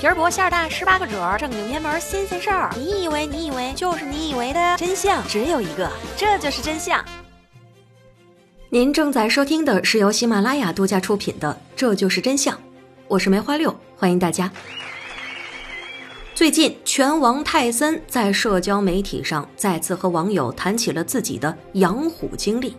皮儿薄馅儿大，十八个褶儿，正经偏门新鲜事儿。你以为你以为就是你以为的真相只有一个，这就是真相。您正在收听的是由喜马拉雅独家出品的《这就是真相》，我是梅花六，欢迎大家。最近，拳王泰森在社交媒体上再次和网友谈起了自己的养虎经历。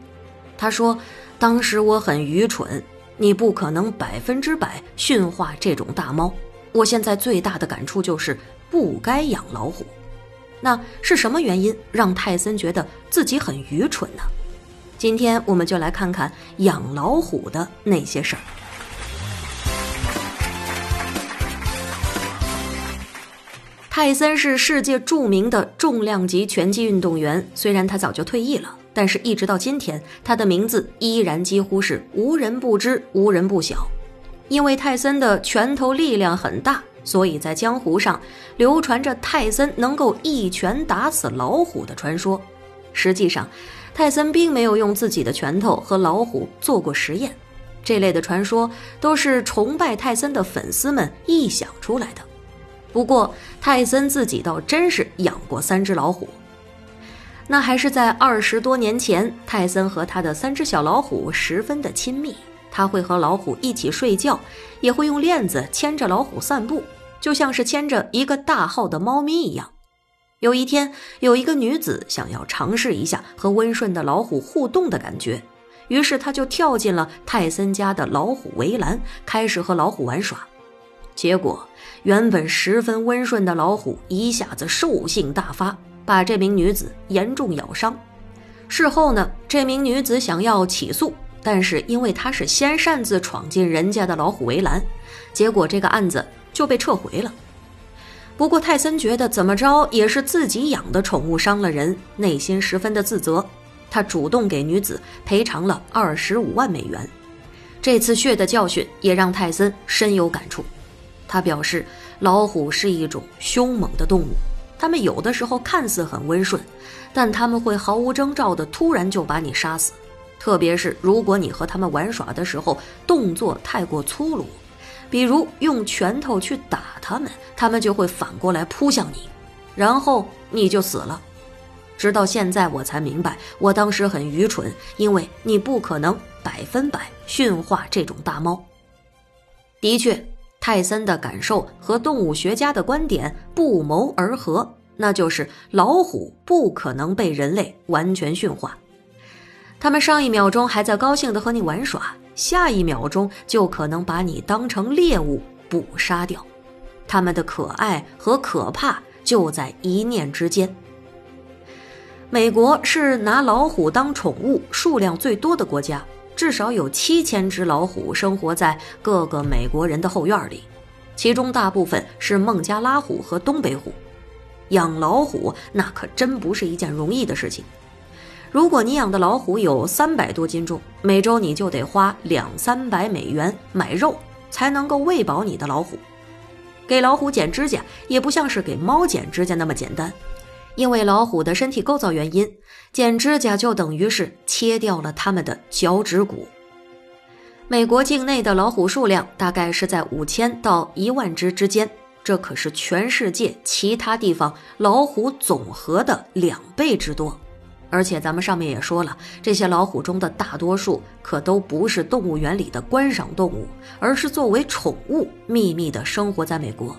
他说：“当时我很愚蠢。”你不可能百分之百驯化这种大猫。我现在最大的感触就是不该养老虎。那是什么原因让泰森觉得自己很愚蠢呢？今天我们就来看看养老虎的那些事儿。泰森是世界著名的重量级拳击运动员，虽然他早就退役了。但是，一直到今天，他的名字依然几乎是无人不知、无人不晓。因为泰森的拳头力量很大，所以在江湖上流传着泰森能够一拳打死老虎的传说。实际上，泰森并没有用自己的拳头和老虎做过实验。这类的传说都是崇拜泰森的粉丝们臆想出来的。不过，泰森自己倒真是养过三只老虎。那还是在二十多年前，泰森和他的三只小老虎十分的亲密。他会和老虎一起睡觉，也会用链子牵着老虎散步，就像是牵着一个大号的猫咪一样。有一天，有一个女子想要尝试一下和温顺的老虎互动的感觉，于是她就跳进了泰森家的老虎围栏，开始和老虎玩耍。结果，原本十分温顺的老虎一下子兽性大发。把这名女子严重咬伤。事后呢，这名女子想要起诉，但是因为他是先擅自闯进人家的老虎围栏，结果这个案子就被撤回了。不过泰森觉得怎么着也是自己养的宠物伤了人，内心十分的自责。他主动给女子赔偿了二十五万美元。这次血的教训也让泰森深有感触。他表示，老虎是一种凶猛的动物。它们有的时候看似很温顺，但他们会毫无征兆的突然就把你杀死。特别是如果你和他们玩耍的时候动作太过粗鲁，比如用拳头去打他们，他们就会反过来扑向你，然后你就死了。直到现在我才明白，我当时很愚蠢，因为你不可能百分百驯化这种大猫。的确。泰森的感受和动物学家的观点不谋而合，那就是老虎不可能被人类完全驯化。他们上一秒钟还在高兴的和你玩耍，下一秒钟就可能把你当成猎物捕杀掉。他们的可爱和可怕就在一念之间。美国是拿老虎当宠物数量最多的国家。至少有七千只老虎生活在各个美国人的后院里，其中大部分是孟加拉虎和东北虎。养老虎那可真不是一件容易的事情。如果你养的老虎有三百多斤重，每周你就得花两三百美元买肉，才能够喂饱你的老虎。给老虎剪指甲也不像是给猫剪指甲那么简单。因为老虎的身体构造原因，剪指甲就等于是切掉了它们的脚趾骨。美国境内的老虎数量大概是在五千到一万只之间，这可是全世界其他地方老虎总和的两倍之多。而且咱们上面也说了，这些老虎中的大多数可都不是动物园里的观赏动物，而是作为宠物秘密的生活在美国。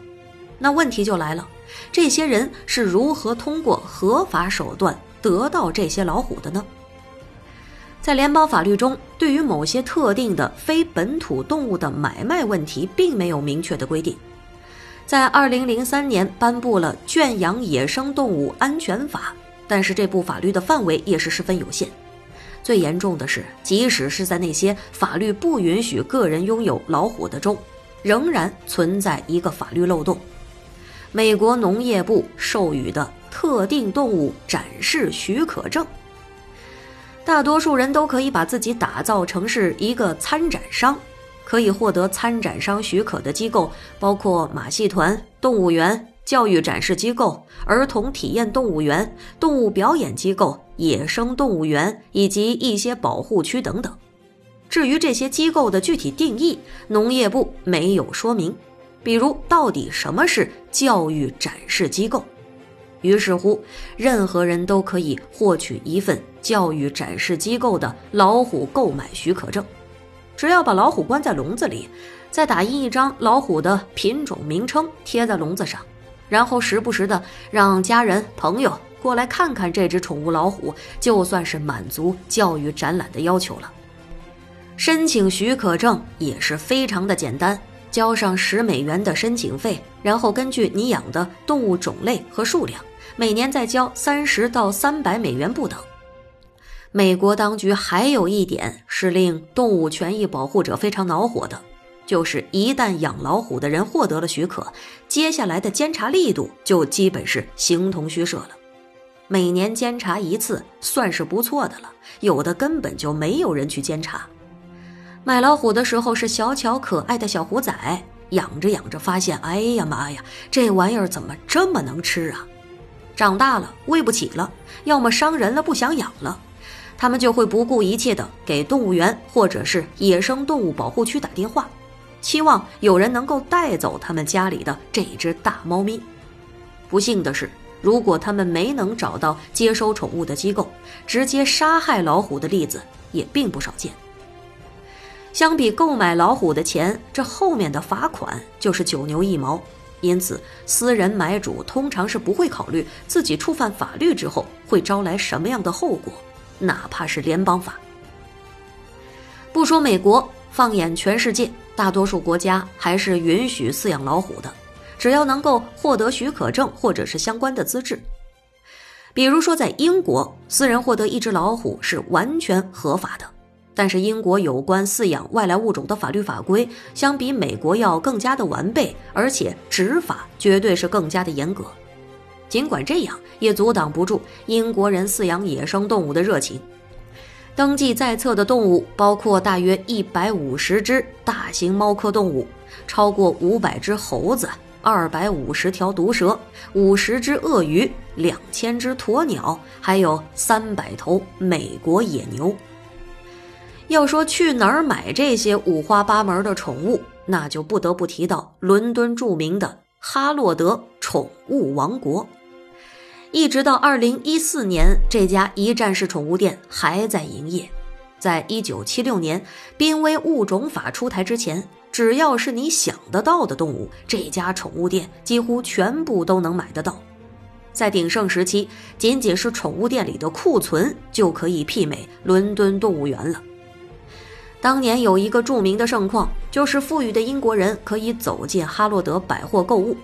那问题就来了。这些人是如何通过合法手段得到这些老虎的呢？在联邦法律中，对于某些特定的非本土动物的买卖问题，并没有明确的规定。在2003年颁布了《圈养野生动物安全法》，但是这部法律的范围也是十分有限。最严重的是，即使是在那些法律不允许个人拥有老虎的州，仍然存在一个法律漏洞。美国农业部授予的特定动物展示许可证，大多数人都可以把自己打造成是一个参展商。可以获得参展商许可的机构包括马戏团、动物园、教育展示机构、儿童体验动物园、动物表演机构、野生动物园以及一些保护区等等。至于这些机构的具体定义，农业部没有说明。比如到底什么是教育展示机构？于是乎，任何人都可以获取一份教育展示机构的老虎购买许可证，只要把老虎关在笼子里，再打印一张老虎的品种名称贴在笼子上，然后时不时的让家人朋友过来看看这只宠物老虎，就算是满足教育展览的要求了。申请许可证也是非常的简单。交上十美元的申请费，然后根据你养的动物种类和数量，每年再交三十到三百美元不等。美国当局还有一点是令动物权益保护者非常恼火的，就是一旦养老虎的人获得了许可，接下来的监察力度就基本是形同虚设了。每年监察一次算是不错的了，有的根本就没有人去监察。买老虎的时候是小巧可爱的小虎仔，养着养着发现，哎呀妈呀，这玩意儿怎么这么能吃啊？长大了喂不起了，要么伤人了不想养了，他们就会不顾一切的给动物园或者是野生动物保护区打电话，期望有人能够带走他们家里的这只大猫咪。不幸的是，如果他们没能找到接收宠物的机构，直接杀害老虎的例子也并不少见。相比购买老虎的钱，这后面的罚款就是九牛一毛。因此，私人买主通常是不会考虑自己触犯法律之后会招来什么样的后果，哪怕是联邦法。不说美国，放眼全世界，大多数国家还是允许饲养老虎的，只要能够获得许可证或者是相关的资质。比如说，在英国，私人获得一只老虎是完全合法的。但是英国有关饲养外来物种的法律法规相比美国要更加的完备，而且执法绝对是更加的严格。尽管这样，也阻挡不住英国人饲养野生动物的热情。登记在册的动物包括大约一百五十只大型猫科动物，超过五百只猴子，二百五十条毒蛇，五十只鳄鱼，两千只鸵鸟，还有三百头美国野牛。要说去哪儿买这些五花八门的宠物，那就不得不提到伦敦著名的哈洛德宠物王国。一直到二零一四年，这家一站式宠物店还在营业。在一九七六年濒危物种法出台之前，只要是你想得到的动物，这家宠物店几乎全部都能买得到。在鼎盛时期，仅仅是宠物店里的库存就可以媲美伦敦动物园了。当年有一个著名的盛况，就是富裕的英国人可以走进哈洛德百货购物，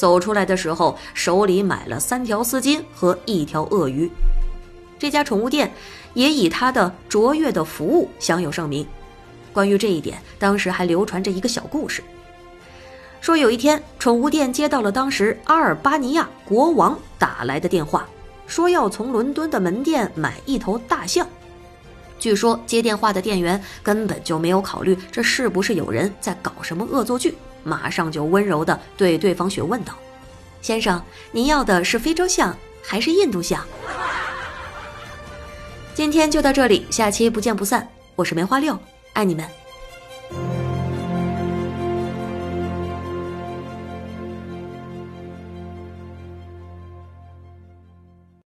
走出来的时候手里买了三条丝巾和一条鳄鱼。这家宠物店也以它的卓越的服务享有盛名。关于这一点，当时还流传着一个小故事，说有一天宠物店接到了当时阿尔巴尼亚国王打来的电话，说要从伦敦的门店买一头大象。据说接电话的店员根本就没有考虑这是不是有人在搞什么恶作剧，马上就温柔的对对方询问道：“先生，您要的是非洲象还是印度象？”今天就到这里，下期不见不散。我是梅花六，爱你们。